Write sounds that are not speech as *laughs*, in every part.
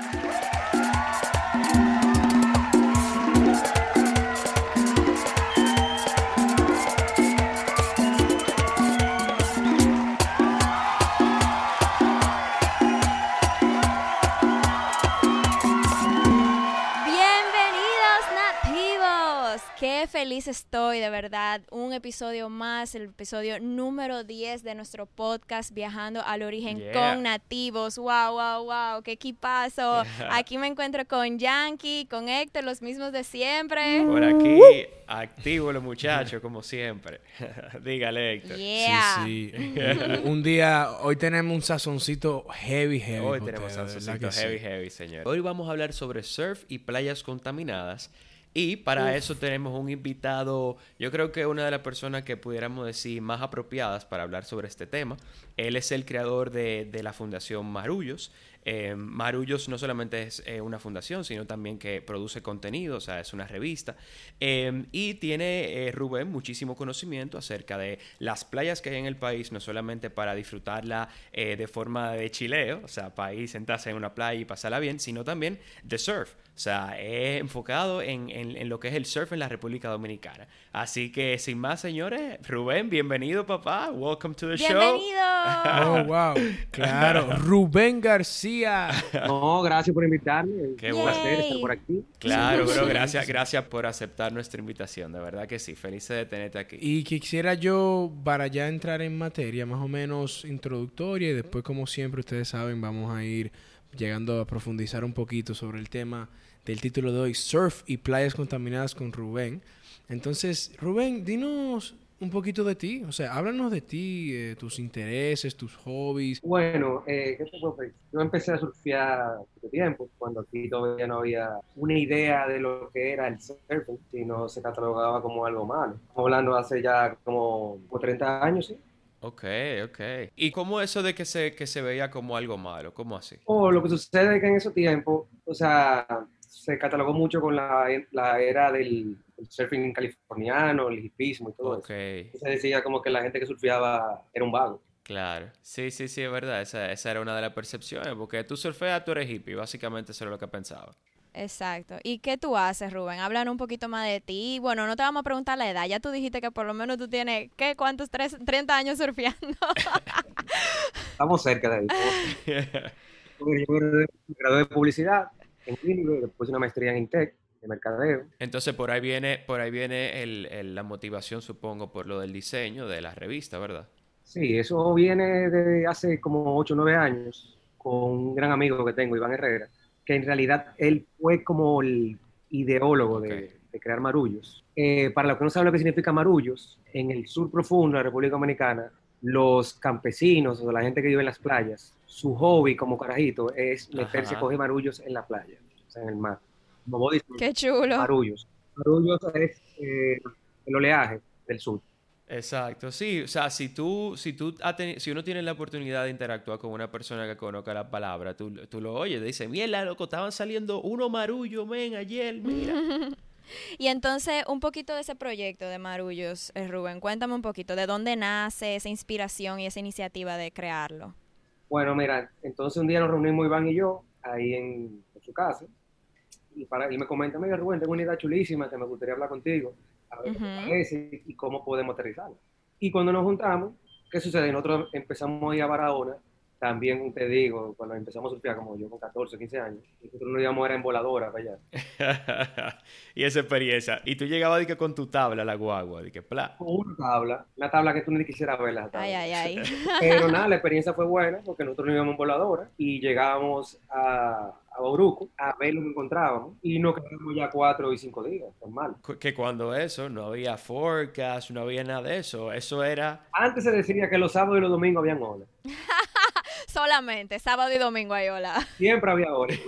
Thank you. Feliz estoy, de verdad. Un episodio más, el episodio número 10 de nuestro podcast Viajando al Origen con Nativos. Wow, wow, wow, qué equipazo. Aquí me encuentro con Yankee, con Héctor, los mismos de siempre. Por aquí, activo los muchachos, como siempre. *laughs* Dígale, Héctor. Sí, sí. *laughs* un día, hoy tenemos un sazoncito heavy, heavy. Hoy tenemos un sazoncito heavy, heavy, señor. Hoy vamos a hablar sobre surf y playas contaminadas. Y para eso tenemos un invitado, yo creo que una de las personas que pudiéramos decir más apropiadas para hablar sobre este tema. Él es el creador de, la Fundación Marullos. Eh, Marullos no solamente es eh, una fundación, sino también que produce contenido, o sea, es una revista. Eh, y tiene Rubén muchísimo conocimiento acerca de las playas que hay en el país, no solamente para disfrutarla de forma de chileo, o sea, para ir sentarse en una playa y pasarla bien, sino también de surf. O sea, es enfocado en, en, lo que es el surf en la República Dominicana. Así que, sin más, señores, Rubén, bienvenido, papá. Welcome to the show. Bienvenido. *laughs* oh, wow. Claro. *laughs* Rubén García. *laughs* No, gracias por invitarme. Qué placer estar por aquí. Claro, bro. Gracias, gracias por aceptar nuestra invitación. De verdad que sí. Feliz de tenerte aquí. Y quisiera yo, para ya entrar en materia más o menos introductoria, y después, como siempre, ustedes saben, vamos a ir llegando a profundizar un poquito sobre el tema del título de hoy, Surf y Playas Contaminadas con Rubén. Entonces, Rubén, dinos un poquito de ti, o sea, háblanos de ti, eh, tus intereses, tus hobbies. Bueno, eh, ¿qué te puedo decir? Yo empecé a surfear hace tiempo, cuando aquí todavía no había una idea de lo que era el surfing, sino se catalogaba como algo malo. Estamos hablando hace ya como, como 30 años, ¿sí? Ok, ok. ¿Y cómo eso de que se, que se veía como algo malo? ¿Cómo así? Oh, lo que sucede es que en ese tiempo, o sea, se catalogó mucho con la, la era del, surfing californiano, el hipismo y todo okay. eso. Se decía como que la gente que surfeaba era un vago. Claro, sí, sí, sí, es verdad. Esa, esa era una de las percepciones, porque tú surfeas, tú eres hippie, básicamente eso era lo que pensaba. Exacto. ¿Y qué tú haces, Rubén? Hablan un poquito más de ti. Bueno, no te vamos a preguntar la edad. Ya tú dijiste que por lo menos tú tienes, ¿qué? ¿Cuántos? Tres, 30 años surfeando. *laughs* Estamos cerca de ahí. *laughs* Yo me gradué de publicidad en Clínico, después una maestría en Intec de mercadeo. Entonces por ahí viene, por ahí viene el, la motivación, supongo, por lo del diseño de la revista, ¿verdad? Sí, eso viene de hace como 8 o 9 años con un gran amigo que tengo, Iván Herrera, que en realidad él fue como el ideólogo de, crear marullos. Eh, para los que no saben lo que significa marullos, en el sur profundo de la República Dominicana, los campesinos o la gente que vive en las playas, su hobby como carajito es meterse a coger marullos en la playa, o sea, en el mar. Qué chulo. Marullos. Marullos es eh, el oleaje del sur. Exacto, sí, o sea, si tú, si tú si uno tiene la oportunidad de interactuar con una persona que conozca la palabra, tú, tú lo oyes, dice, mierda, loco, estaban saliendo uno marullo, men, ayer, mira. *laughs* y entonces, un poquito de ese proyecto de Marullos, eh, Rubén, cuéntame un poquito, ¿de dónde nace esa inspiración y esa iniciativa de crearlo? Bueno, mira, entonces un día nos reunimos Iván y yo ahí en, su casa y, para, y me comenta, mira Rubén, tengo una idea chulísima que me gustaría hablar contigo a ver qué parece y cómo podemos aterrizarla. Y cuando nos juntamos, ¿qué sucede? Nosotros empezamos a ir a Barahona, también te digo, cuando empezamos a surfear, como yo con 14, 15 años, nosotros nos íbamos era en voladora para allá. *laughs* y esa experiencia. Y tú llegabas que con tu tabla, la guagua, de que pla. Con una tabla, una tabla que tú ni quisieras verla. Ay, ay, ay. *laughs* Pero nada, la *laughs* experiencia fue buena porque nosotros nos íbamos en voladora y llegábamos a, a Bauruco a ver lo que encontrábamos y nos quedamos ya cuatro y cinco días, normal. Que cuando eso, no había forecast, no había nada de eso, eso era... Antes se decía que los sábados y los domingos habían olas. Solamente, sábado y domingo hay ola. Siempre había olas.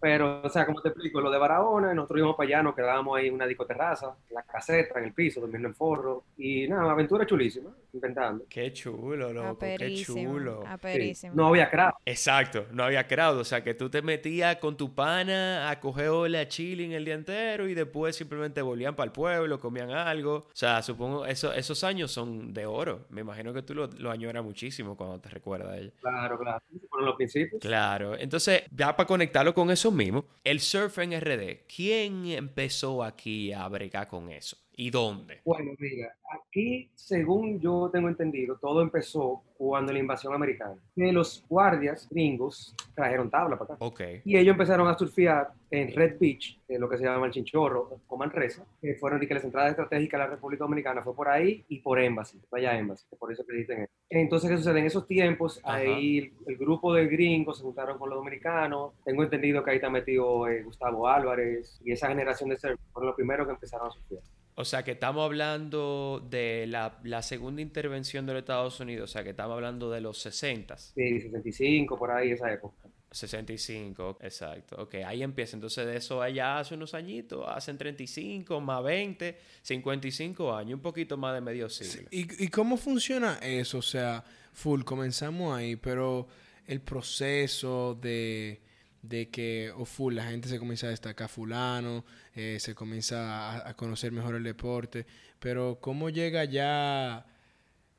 Pero, o sea, como te explico, lo de Barahona, nosotros íbamos para allá, nos quedábamos ahí en una discoterraza, en la caseta, en el piso, durmiendo en forro. Y nada, aventura chulísima, intentando. Qué chulo, loco, qué chulo. no había crowd. Exacto, no había crowd, o sea, que tú te metías con tu pana a coger ola, chilling el día entero y después simplemente volvían para el pueblo, comían algo. O sea, supongo, eso, esos años son de oro. Me imagino que tú lo, lo añoras muchísimo cuando te recuerdas de ella. Claro Claro, claro. Los principios. Claro. Entonces, ya para conectarlo con eso mismo, el surf en RD, ¿quién empezó aquí a bregar con eso? ¿Y dónde? Bueno, mira, aquí, según yo tengo entendido, todo empezó cuando la invasión americana. Que los guardias gringos trajeron tabla para acá. Ok. Y ellos empezaron a surfear en Red Beach, es lo que se llama el Chinchorro, o Manresa, que fueron que las entradas estratégicas de la República Dominicana fue por ahí y por Embassy, vaya Embassy, por eso que dicen eso. Entonces, ¿qué sucede? En esos tiempos, ahí el, el, grupo de gringos se juntaron con los dominicanos. Tengo entendido que ahí está metido eh, Gustavo Álvarez y esa generación de surf fueron los primeros que empezaron a surfear. O sea, que estamos hablando de la, la, segunda intervención de los Estados Unidos, o sea, que estamos hablando de los 60. Sí, 65, por ahí, esa época. 65, exacto. Ok, ahí empieza. Entonces, de eso allá hace unos añitos, hacen 35, más 20, 55 años, un poquito más de medio siglo. ¿Y, ¿Y cómo funciona eso? O sea, full, comenzamos ahí, pero el proceso de de que, o full, la gente se comienza a destacar fulano, eh, se comienza a, conocer mejor el deporte, pero ¿cómo llega ya?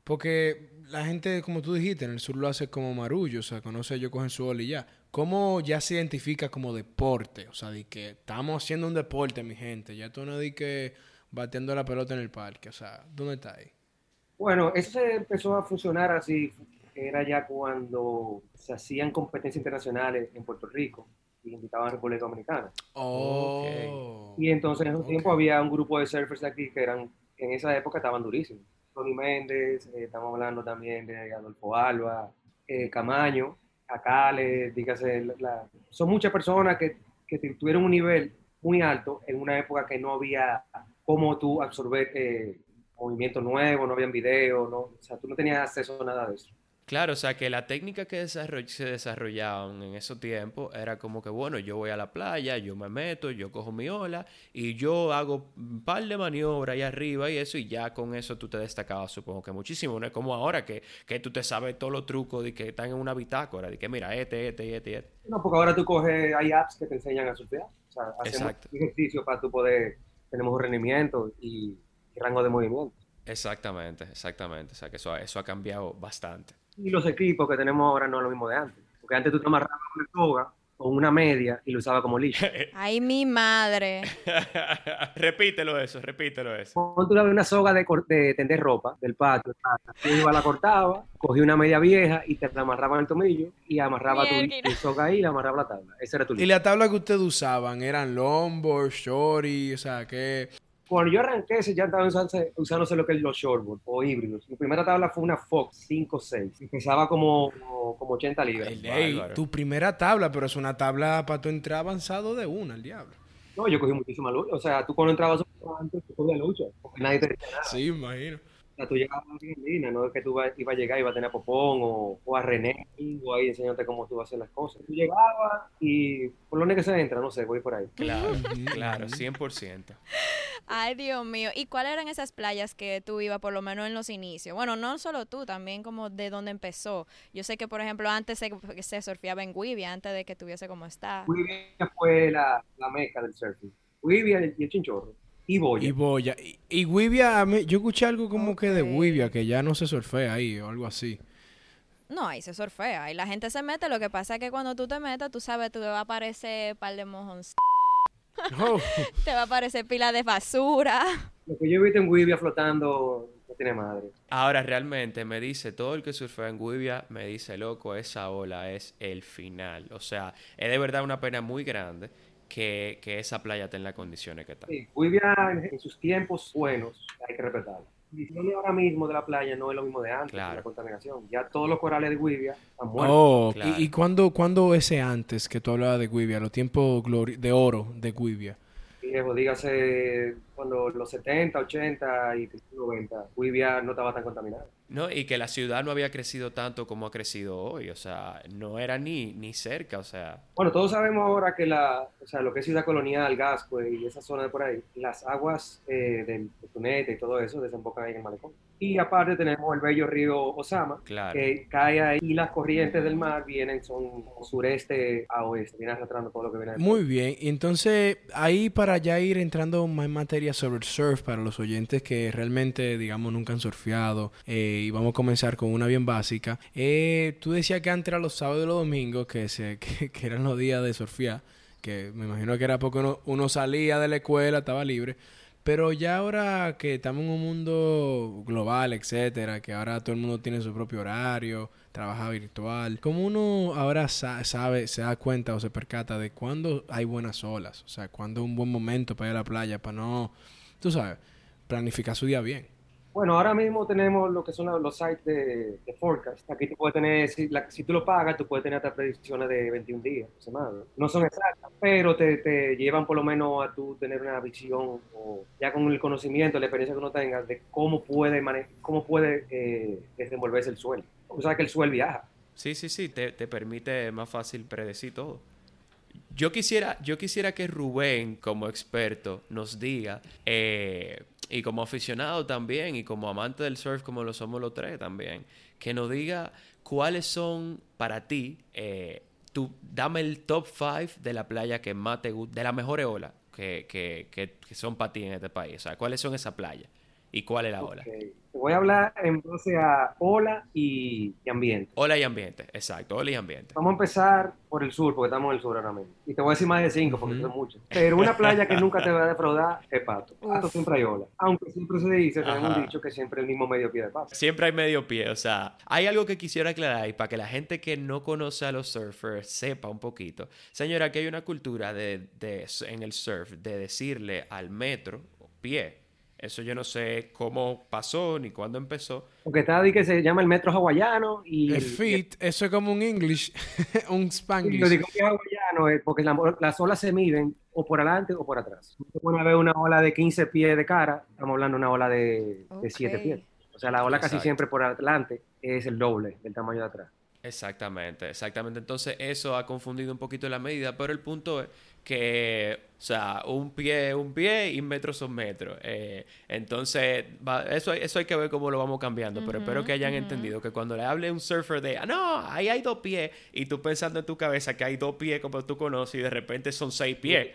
Porque la gente, como tú dijiste, en el sur lo hace como marullo, o sea, conoce, ellos cogen su ola y ya. ¿Cómo ya se identifica como deporte? O sea, de que estamos haciendo un deporte, mi gente, ya tú no di que bateando la pelota en el parque, o sea, ¿dónde está ahí? Bueno, eso se empezó a funcionar así, era ya cuando se hacían competencias internacionales en Puerto Rico y invitaban a República Dominicana. Oh. Okay. Y entonces en ese okay. tiempo había un grupo de surfers aquí que eran, en esa época estaban durísimos. Tony Méndez, eh, estamos hablando también de Adolfo Alba, eh, Camaño, Acale, dígase, la, la, son muchas personas que, que tuvieron un nivel muy alto en una época que no había cómo tú absorber eh, movimiento nuevo, no había video, no, o sea, tú no tenías acceso a nada de eso. Claro, o sea que la técnica que desarroll se desarrollaban en esos tiempos era como que, bueno, yo voy a la playa, yo me meto, yo cojo mi ola y yo hago un par de maniobras ahí arriba y eso, y ya con eso tú te destacabas, supongo que muchísimo. No es como ahora que, que tú te sabes todos los trucos de que están en una bitácora, de que mira, este, este, este, este. No, porque ahora tú coges, hay apps que te enseñan a surfear. O sea, hacemos ejercicio para tú poder tener mejor rendimiento y, y rango de movimiento. Exactamente, exactamente. O sea que eso, eso ha cambiado bastante. Y los equipos que tenemos ahora no es lo mismo de antes. Porque antes tú te amarrabas una soga o una media y lo usabas como licho. *laughs* Ay, mi madre. *laughs* repítelo eso, repítelo eso. Cuando tú una soga de, de, tender ropa del patio, tú iba, la cortaba, cogía una media vieja y te la amarraba en el tomillo y amarraba tu, tu, soga ahí y la amarraba la tabla. Ese era tu. ¿Y la tabla que ustedes usaban eran longboard, shorty, o sea, que cuando yo arranqué, ya estaban usándose, usándose lo que es los shortboard o híbridos. Mi primera tabla fue una Fox 5.6. Pesaba como, como, como 80 libras. Hey, hey, tu primera tabla, pero es una tabla para tu entrar avanzado de una, el diablo. No, yo cogí muchísima lucha. O sea, tú cuando entrabas antes, tú cogías lucha. Porque nadie te decía nada. Sí, imagino. Sea, tú llegabas a Argentina, no es que tú ibas a llegar y ibas a tener a Popón o, o, a René o ahí enseñándote cómo tú vas a hacer las cosas. Tú llegabas y por lo único que se entra, no sé, voy por ahí. Claro, claro, 100%. Ay, Dios mío. ¿Y cuáles eran esas playas que tú ibas, por lo menos en los inicios? Bueno, no solo tú, también como de dónde empezó. Yo sé que, por ejemplo, antes se, se surfeaba en Guivia, antes de que tuviese como está. Guivia fue la, la meca del surfing. Guivia y el chinchorro. Y Boya. Y Boya. Y, y Guivia, yo escuché algo como okay. que de Guivia, que ya no se surfea ahí o algo así. No, ahí se surfea. Y la gente se mete. Lo que pasa es que cuando tú te metes, tú sabes, tú te va a aparecer par de mojones. Oh. *laughs* te va a aparecer pila de basura. Lo que yo he visto en Guivia flotando no tiene madre. Ahora, realmente me dice, todo el que surfea en Guivia me dice, loco, esa ola es el final. O sea, es de verdad una pena muy grande que, que esa playa tenga las condiciones que está. Sí, Guivia en, en sus tiempos buenos hay que respetarla condiciones ahora mismo de la playa no es lo mismo de antes, claro. la contaminación. Ya todos los corales de Guivia están muertos. Oh, claro. ¿y, y cuándo, cuándo ese antes que tú hablabas de Guivia, los tiempos de oro de Guivia? Viejo, dígase cuando los 70, 80 y 90, Guivia no estaba tan contaminada. No, y que la ciudad no había crecido tanto como ha crecido hoy, o sea, no era ni, ni cerca, o sea... Bueno, todos sabemos ahora que la, o sea, lo que es ciudad colonial, Gascue y esa zona de por ahí, las aguas eh, del de Tunete y todo eso desembocan ahí en el malecón. Y aparte tenemos el bello río Osama, claro. que cae ahí y las corrientes del mar vienen, son sureste a oeste, vienen arrastrando todo lo que viene. Muy bien, y entonces ahí para ya ir entrando más en materia sobre el surf para los oyentes que realmente, digamos, nunca han surfeado. Eh, y vamos a comenzar con una bien básica. Eh, tú decías que antes era los sábados y los domingos, que, se, *laughs* que, eran los días de surfear. Que me imagino que era porque uno, uno salía de la escuela, estaba libre. Pero ya ahora que estamos en un mundo global, etcétera, que ahora todo el mundo tiene su propio horario, trabaja virtual, ¿cómo uno ahora sabe, se da cuenta o se percata de cuándo hay buenas olas? O sea, cuándo es un buen momento para ir a la playa, para no, tú sabes, planificar su día bien. Bueno, ahora mismo tenemos lo que son los sites de, forecast. Aquí tú puedes tener, si, si, tú lo pagas, tú puedes tener hasta predicciones de 21 días, semana. No son exactas, pero te, te, llevan por lo menos a tú tener una visión, o ya con el conocimiento, la experiencia que uno tenga, de cómo puede, cómo puede eh, desenvolverse el suelo. O sea, que el suelo viaja. Sí, sí, sí, te, te permite más fácil predecir todo. Yo quisiera, yo quisiera que Rubén, como experto, nos diga eh, y como aficionado también, y como amante del surf, como lo somos los tres también, que nos diga cuáles son para ti, eh, tú, dame el top 5 de la playa que más te gusta, de las mejores olas que, que, que, son para ti en este país. O sea, ¿cuáles son esas playas? ¿Y cuál es la ola? voy a hablar en base a ola y, ambiente. Ola y ambiente, exacto, ola y ambiente. Vamos a empezar por el sur, porque estamos en el sur ahora mismo. Y te voy a decir más de cinco, porque son muchos. Pero una playa que nunca te va a defraudar es Pato. Pato siempre hay ola. Aunque siempre se dice, tenemos dicho que siempre el mismo medio pie de Pato. Siempre hay medio pie, o sea, hay algo que quisiera aclarar y para que la gente que no conoce a los surfers sepa un poquito. Señora, aquí hay una cultura de, de en el surf de decirle al metro, pie, eso yo no sé cómo pasó ni cuándo empezó. Porque está ahí que se llama el metro hawaiano y... El, fit, eso es como un English, *laughs* un Spanglish. lo digo que es hawaiano porque las olas se miden o por adelante o por atrás. Pone a ver una ola de 15 pies de cara, estamos hablando de una ola de, 7 pies. O sea, la ola casi siempre por adelante es el doble del tamaño de atrás. Exactamente, exactamente. Entonces eso ha confundido un poquito la medida, pero el punto es que, o sea, un pie un pie y metros son metros. Eh, entonces, eso, eso hay que ver cómo lo vamos cambiando, pero espero que hayan entendido que cuando le hable un surfer de, ah, no, ahí hay dos pies, y tú pensando en tu cabeza que hay dos pies como tú conoces y de repente son seis pies.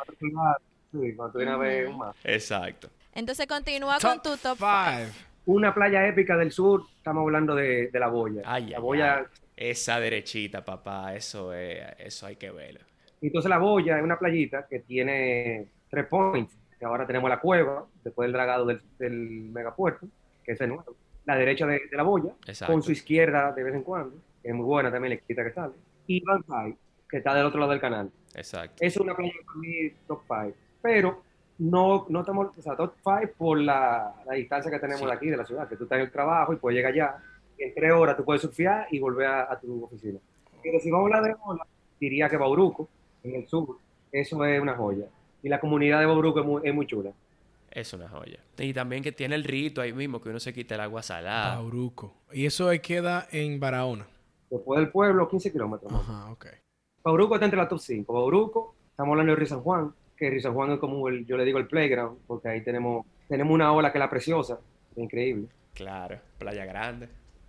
Sí, cuando tú ver más. Exacto. Entonces continúa con tu top 5. Una playa épica del sur, estamos hablando de, la boya. la boya. Esa derechita, papá, eso, es, eso hay que verlo. Entonces la boya es una playita que tiene tres points, que ahora tenemos la cueva, después del dragado del, del megapuerto, que es el nuevo. La derecha de, la boya, con su izquierda de vez en cuando, que es muy buena también, le quita que sale. Y Banzai, que está del otro lado del canal. Exacto. Es una playa para mí top 5, pero no, no estamos, o sea, top 5 por la, la distancia que tenemos de aquí, de la ciudad, que tú estás en el trabajo y puedes llegar allá, y en tres horas tú puedes surfear y volver a, tu oficina. Pero si vamos a hablar de ola, diría que Bauruco, en el sur, eso es una joya. Y la comunidad de Bobruco es muy, chula. Es una joya. Y también que tiene el rito ahí mismo, que uno se quita el agua salada. Bauruco. Y eso ahí queda en Barahona. Después del pueblo, 15 kilómetros. Ajá, ok. Bauruco está entre las top 5. Bauruco, estamos hablando de Río San Juan, que Río San Juan es como el, yo le digo el playground, porque ahí tenemos, tenemos una ola que es la preciosa, increíble. Claro, Playa Grande.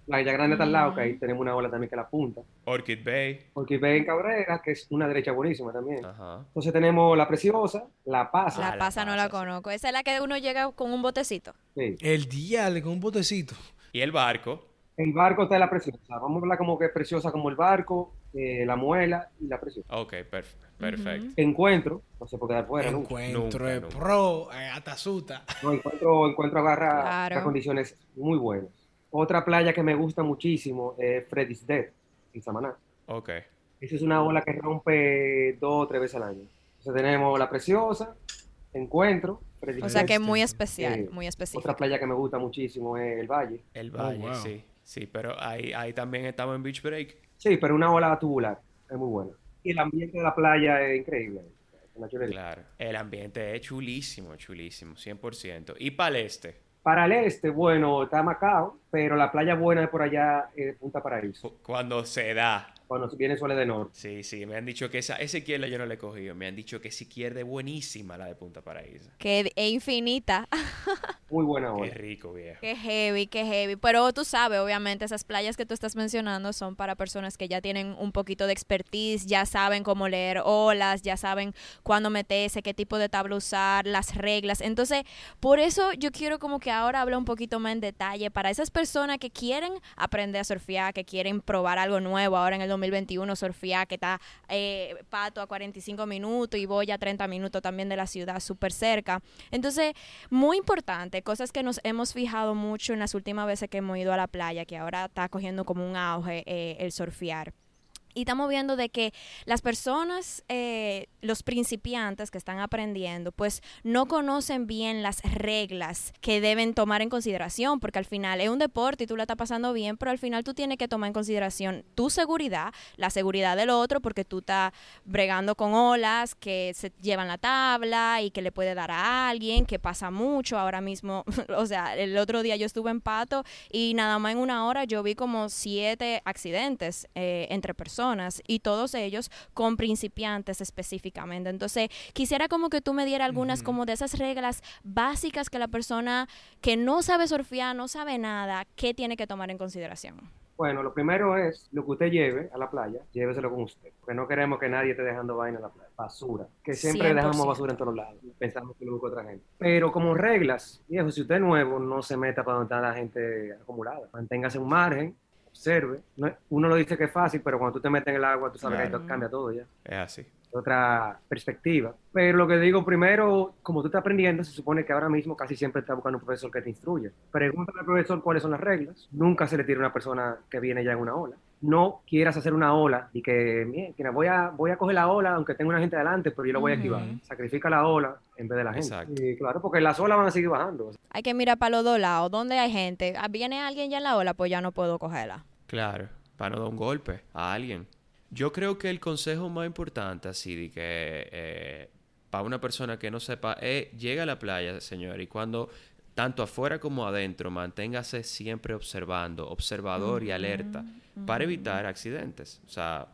La Isla Grande está al lado, que ahí tenemos una ola también que la punta. Orchid Bay. Orchid Bay en Cabrera, que es una derecha buenísima también. Ajá. Entonces tenemos la Preciosa, la Pasa. La, Pasa no la conozco. Esa es la que uno llega con un botecito. Sí. El dial con un botecito. ¿Y el barco? El barco está en la Preciosa. Vamos a hablar como que es preciosa como el barco, eh, la muela y la Preciosa. Ok, perfecto. Encuentro, no sé por qué dar fuera. Encuentro es pro, eh, Atazuta. No, encuentro, encuentro agarra condiciones muy buenas. Otra playa que me gusta muchísimo es Freddy's Dead, en Samaná. Ok. Esa es una ola que rompe dos o tres veces al año. Entonces tenemos La Preciosa, Encuentro, Freddy's O sea que es muy especial, muy específico. Otra playa que me gusta muchísimo es El Valle. El Valle, oh, sí. Sí, pero ahí, ahí también estamos en Beach Break. Sí, pero una ola tubular, es muy buena. Y el ambiente de la playa es increíble. Claro, el ambiente es chulísimo, chulísimo, 100%. ¿Y para el este? Para el este, bueno, está Macao, pero la playa buena es por allá es Punta Paraíso. Cuando se da. Cuando viene suele de norte. Sí, sí, me han dicho que esa, esa izquierda yo no la he cogido. Me han dicho que esa izquierda es buenísima la de Punta Paraíso. Que es infinita. *laughs* muy buena ola. Qué rico, viejo. Qué heavy, qué heavy. Pero tú sabes, obviamente, esas playas que tú estás mencionando son para personas que ya tienen un poquito de expertise, ya saben cómo leer olas, ya saben cuándo meterse, qué tipo de tabla usar, las reglas. Entonces, por eso yo quiero como que ahora hablar un poquito más en detalle para esas personas que quieren aprender a surfear, que quieren probar algo nuevo ahora en el 2021, surfear, que está eh, Pato a 45 minutos y voy a 30 minutos también de la ciudad, súper cerca. Entonces, muy importante, cosas que nos hemos fijado mucho en las últimas veces que hemos ido a la playa, que ahora está cogiendo como un auge eh, el surfear. Y estamos viendo de que las personas, eh, los principiantes que están aprendiendo, pues no conocen bien las reglas que deben tomar en consideración, porque al final es un deporte y tú la estás pasando bien, pero al final tú tienes que tomar en consideración tu seguridad, la seguridad del otro, porque tú estás bregando con olas que se llevan la tabla y que le puede dar a alguien, que pasa mucho ahora mismo. *laughs* o sea, el otro día yo estuve en Pato y nada más en una hora yo vi como siete accidentes eh, entre personas y todos ellos con principiantes específicamente. Entonces, quisiera como que tú me dieras algunas como de esas reglas básicas que la persona que no sabe surfear, no sabe nada, ¿qué tiene que tomar en consideración? Bueno, lo primero es lo que usted lleve a la playa, lléveselo con usted. Porque no queremos que nadie esté dejando vaina en la playa. Basura. Que siempre dejamos basura en todos lados. Pensamos que lo busca otra gente. Pero como reglas, viejo, si usted es nuevo, no se meta para donde está la gente acumulada. Manténgase un margen observe. uno lo dice que es fácil, pero cuando tú te metes en el agua, tú sabes que cambia todo ya. Es así. Otra perspectiva. Pero lo que digo primero, como tú estás aprendiendo, se supone que ahora mismo casi siempre estás buscando un profesor que te instruya. Pregúntale al profesor cuáles son las reglas. Nunca se le tira a una persona que viene ya en una ola. No quieras hacer una ola y que, mira, voy a, voy a coger la ola aunque tenga una gente adelante, pero yo lo voy a esquivar. Sacrifica la ola en vez de la gente. Exacto. claro, porque las olas van a seguir bajando. Hay que mirar para los dos lados. ¿Dónde hay gente? Ah, ¿Viene alguien ya en la ola? Pues ya no puedo cogerla. Claro, para no dar un golpe a alguien. Yo creo que el consejo más importante, así de que eh, para una persona que no sepa, es llega a la playa, señor, y cuando tanto afuera como adentro, manténgase siempre observando, observador y alerta, para evitar accidentes. O sea,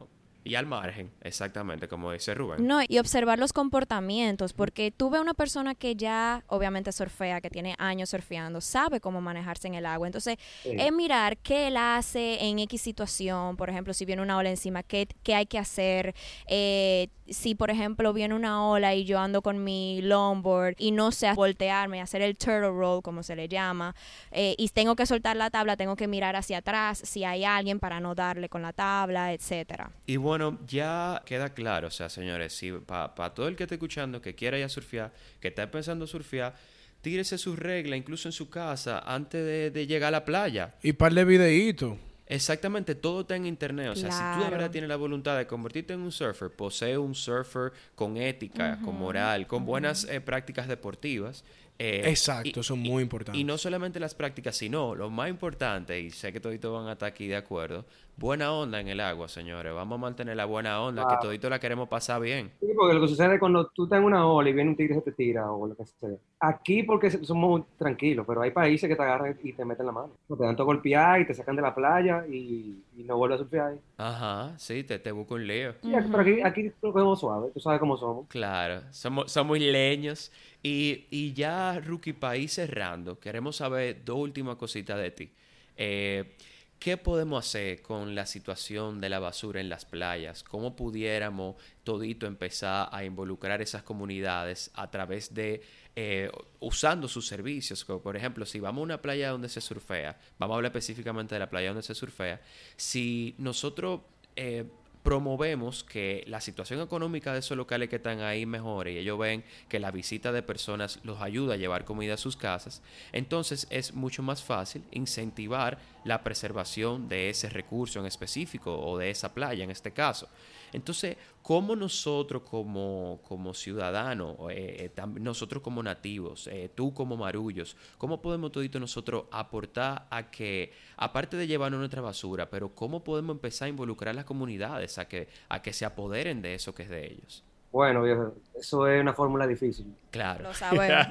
y al margen, exactamente, como dice Rubén. No, y observar los comportamientos, porque tú ves una persona que ya, obviamente, surfea, que tiene años surfeando, sabe cómo manejarse en el agua. Entonces, es mirar qué él hace en X situación, por ejemplo, si viene una ola encima, qué, qué hay que hacer. Eh, si, por ejemplo, viene una ola y yo ando con mi longboard y no sé voltearme, hacer el turtle roll, como se le llama, eh, y tengo que soltar la tabla, tengo que mirar hacia atrás si hay alguien para no darle con la tabla, etcétera. Y bueno, bueno, ya queda claro, o sea, señores, si para todo el que esté escuchando, que quiera ya surfear, que está pensando surfear, tírese sus reglas, incluso en su casa, antes de, llegar a la playa. Y par de videitos. Exactamente, todo está en internet. O sea, si tú de verdad tienes la voluntad de convertirte en un surfer, posee un surfer con ética, con moral, con buenas eh, prácticas deportivas, eh, Exacto, eso es muy importante. Y no solamente las prácticas, sino lo más importante, y sé que toditos van a estar aquí de acuerdo, buena onda en el agua, señores. Vamos a mantener la buena onda, que todito la queremos pasar bien. Sí, porque lo que sucede cuando tú estás en una ola y viene un tigre y se te tira o lo que sea. Aquí porque somos tranquilos, pero hay países que te agarran y te meten la mano. Te dan todo golpear y te sacan de la playa y, no vuelves a surfear Ajá, sí, te, te busco un lío. pero aquí, aquí lo cogemos suave, tú sabes cómo somos. Claro, somos, somos leños. Y, y ya, Rookie País cerrando, queremos saber dos últimas cositas de ti. Eh, ¿Qué podemos hacer con la situación de la basura en las playas? ¿Cómo pudiéramos todito empezar a involucrar esas comunidades a través de eh, usando sus servicios? Por ejemplo, si vamos a una playa donde se surfea, vamos a hablar específicamente de la playa donde se surfea, si nosotros eh, promovemos que la situación económica de esos locales que están ahí mejore y ellos ven que la visita de personas los ayuda a llevar comida a sus casas, entonces es mucho más fácil incentivar la preservación de ese recurso en específico o de esa playa en este caso. Entonces, ¿cómo nosotros como, como ciudadanos, eh, eh, nosotros como nativos, eh, tú como marullos, cómo podemos todito nosotros aportar a que, aparte de llevarnos nuestra basura, pero cómo podemos empezar a involucrar a las comunidades a que, a que se apoderen de eso que es de ellos? Bueno, viejo, eso es una fórmula difícil. Claro. Lo sabemos.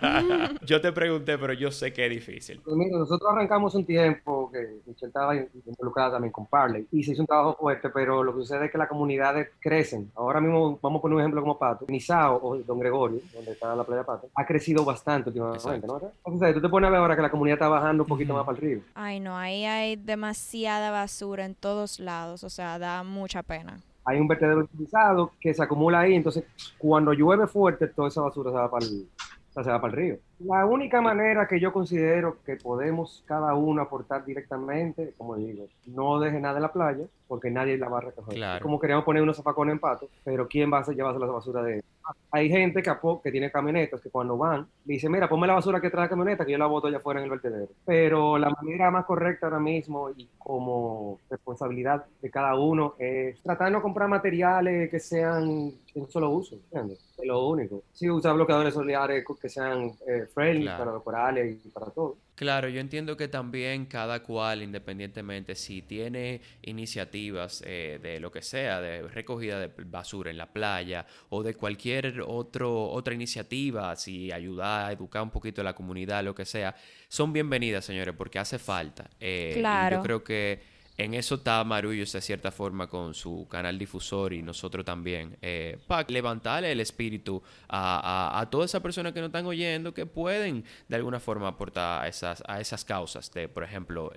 *laughs* yo te pregunté, pero yo sé que es difícil. Pues mira, nosotros arrancamos un tiempo que Michelle estaba involucrada también con Parley y se hizo un trabajo fuerte, pero lo que sucede es que las comunidades crecen. Ahora mismo, vamos a poner un ejemplo como Pato. Nizao o Don Gregorio, donde está la playa Pato, ha crecido bastante últimamente, ¿no? Entonces, tú te pones a ver ahora que la comunidad está bajando un poquito más para el río. Ay, no, ahí hay demasiada basura en todos lados, o sea, da mucha pena hay un vertedero utilizado que se acumula ahí, entonces cuando llueve fuerte, toda esa basura se va para el, se va para el río. La única manera que yo considero que podemos cada uno aportar directamente, como digo, no deje nada en la playa, porque nadie la va a recoger. como queríamos poner unos zafacones en pato, pero ¿quién va a llevarse la basura de Hay gente que, que tiene camionetas que cuando van, dice, mira, ponme la basura que trae la camioneta, que yo la boto allá afuera en el vertedero. Pero la manera más correcta ahora mismo y como responsabilidad de cada uno es tratar de no comprar materiales que sean en solo uso, ¿entiendes? Es lo único. Sí, usar bloqueadores solares que sean eh, friendly para los corales y para todo. Claro, yo entiendo que también cada cual, independientemente, si tiene iniciativas eh, de lo que sea, de recogida de basura en la playa o de cualquier otro, otra iniciativa, si ayudar a educar un poquito a la comunidad, lo que sea, son bienvenidas, señores, porque hace falta. Eh, claro. yo creo que en eso está Marullos de cierta forma con su canal difusor y nosotros también, eh, para levantarle el espíritu a, a, todas esas personas que nos están oyendo que pueden de alguna forma aportar a esas, a esas causas de, por ejemplo,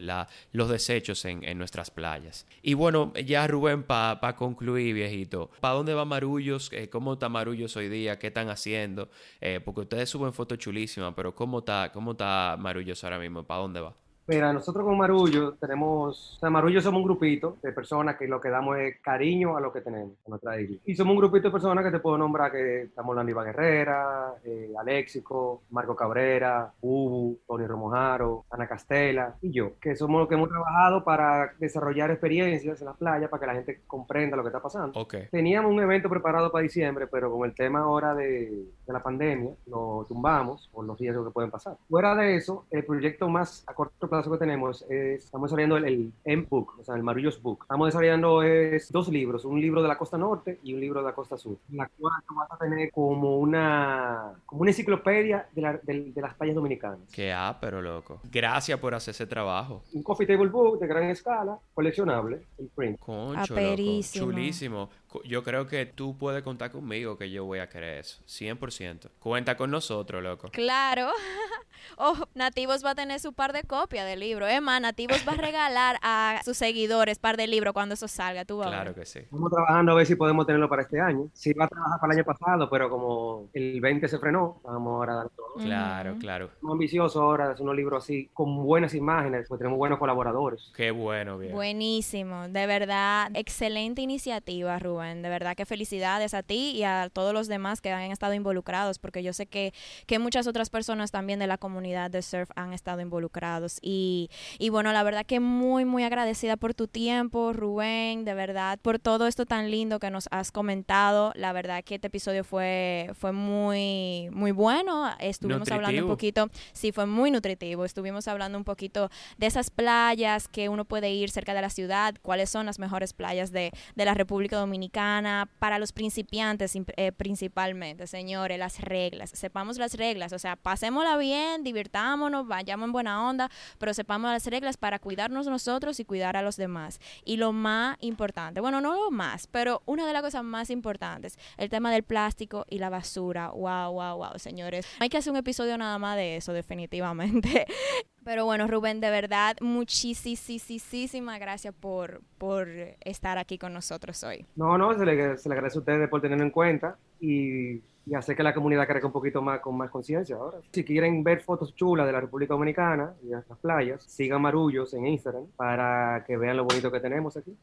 los desechos en, en nuestras playas. Y bueno, ya Rubén, para concluir, viejito, ¿para dónde va Marullos? Eh, ¿Cómo está Marullos hoy día? ¿Qué están haciendo? Eh, porque ustedes suben fotos chulísimas, pero ¿cómo está, cómo está Marullos ahora mismo? ¿Para dónde va? Mira, nosotros con Marullo tenemos, o sea, Marullo somos un grupito de personas que lo que damos es cariño a lo que tenemos, a nuestra isla. Y somos un grupito de personas que te puedo nombrar que estamos hablando Iván Herrera, eh, Alexico, Marco Cabrera, Ubu, Tony Romojaro, Ana Castela y yo, que somos los que hemos trabajado para desarrollar experiencias en la playa para que la gente comprenda lo que está pasando. Okay. Teníamos un evento preparado para diciembre, pero con el tema ahora de, de la pandemia lo tumbamos por los riesgos que pueden pasar. Fuera de eso, el proyecto más a corto plazo que tenemos es, estamos desarrollando el, M-Book, o sea, el Marullos Book. Estamos desarrollando es, dos libros, un libro de la costa norte y un libro de la costa sur, en la cual vas a tener como una, como una enciclopedia de, la, de, las playas dominicanas. Qué pero loco. Gracias por hacer ese trabajo. Un coffee table book de gran escala, coleccionable, el print. Concho, loco. Chulísimo yo creo que tú puedes contar conmigo que yo voy a querer eso. 100%. Cuenta con nosotros, loco. Claro. *laughs* oh, Nativos va a tener su par de copias del libro. Es más, Nativos va a regalar a sus seguidores par de libros cuando eso salga. ¿Tú claro que sí. Estamos trabajando a ver si podemos tenerlo para este año. Sí, va a trabajar para el año pasado, pero como el 20 se frenó, vamos ahora a dar todo. Claro, claro. Estamos ambiciosos ahora de hacer unos libros así, con buenas imágenes, porque tenemos buenos colaboradores. Qué bueno, bien. Buenísimo. De verdad, excelente iniciativa, Rubén. De verdad que felicidades a ti y a todos los demás que han estado involucrados, porque yo sé que, que muchas otras personas también de la comunidad de surf han estado involucrados. Y, y bueno, la verdad que muy, muy agradecida por tu tiempo, Rubén, de verdad, por todo esto tan lindo que nos has comentado. La verdad que este episodio fue, fue muy, muy bueno. Estuvimos hablando un poquito, sí, fue muy nutritivo. Estuvimos hablando un poquito de esas playas que uno puede ir cerca de la ciudad, cuáles son las mejores playas de, de la República Dominicana para los principiantes eh, principalmente, señores, las reglas, sepamos las reglas, o sea, pasémosla bien, divirtámonos, vayamos en buena onda, pero sepamos las reglas para cuidarnos nosotros y cuidar a los demás. Y lo más importante, bueno, no lo más, pero una de las cosas más importantes, el tema del plástico y la basura. Wow, wow, wow, señores. Hay que hacer un episodio nada más de eso, definitivamente. *laughs* Pero bueno, Rubén, de verdad, muchísimas gracias por, por estar aquí con nosotros hoy. No, no, se le, se le agradece a ustedes por tenerlo en cuenta y, y hacer que la comunidad crezca un poquito más con más conciencia ahora. Si quieren ver fotos chulas de la República Dominicana y de las playas, sigan Marullos en Instagram para que vean lo bonito que tenemos aquí.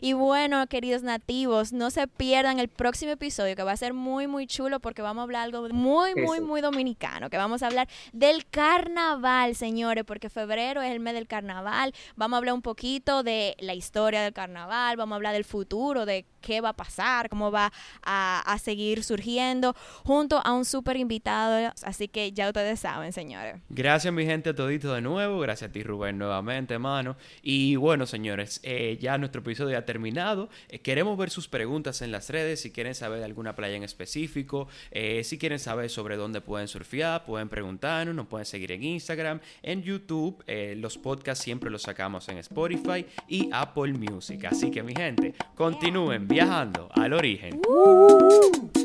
Y bueno, queridos nativos, no se pierdan el próximo episodio que va a ser muy, muy chulo porque vamos a hablar algo muy, muy, muy dominicano, que vamos a hablar del carnaval, señores, porque febrero es el mes del carnaval. Vamos a hablar un poquito de la historia del carnaval, vamos a hablar del futuro, de qué va a pasar, cómo va a, a seguir surgiendo, junto a un súper invitado. Así que ya ustedes saben, señores. Gracias, mi gente, todito de nuevo. Gracias a ti, Rubén, nuevamente, hermano. Y bueno, señores, eh, ya nuestro episodio ha terminado. Eh, queremos ver sus preguntas en las redes. Si quieren saber de alguna playa en específico, eh, si quieren saber sobre dónde pueden surfear, pueden preguntarnos, nos pueden seguir en Instagram, en YouTube. los podcasts siempre los sacamos en Spotify y Apple Music. Así que, mi gente, continúen viajando al origen. Uh.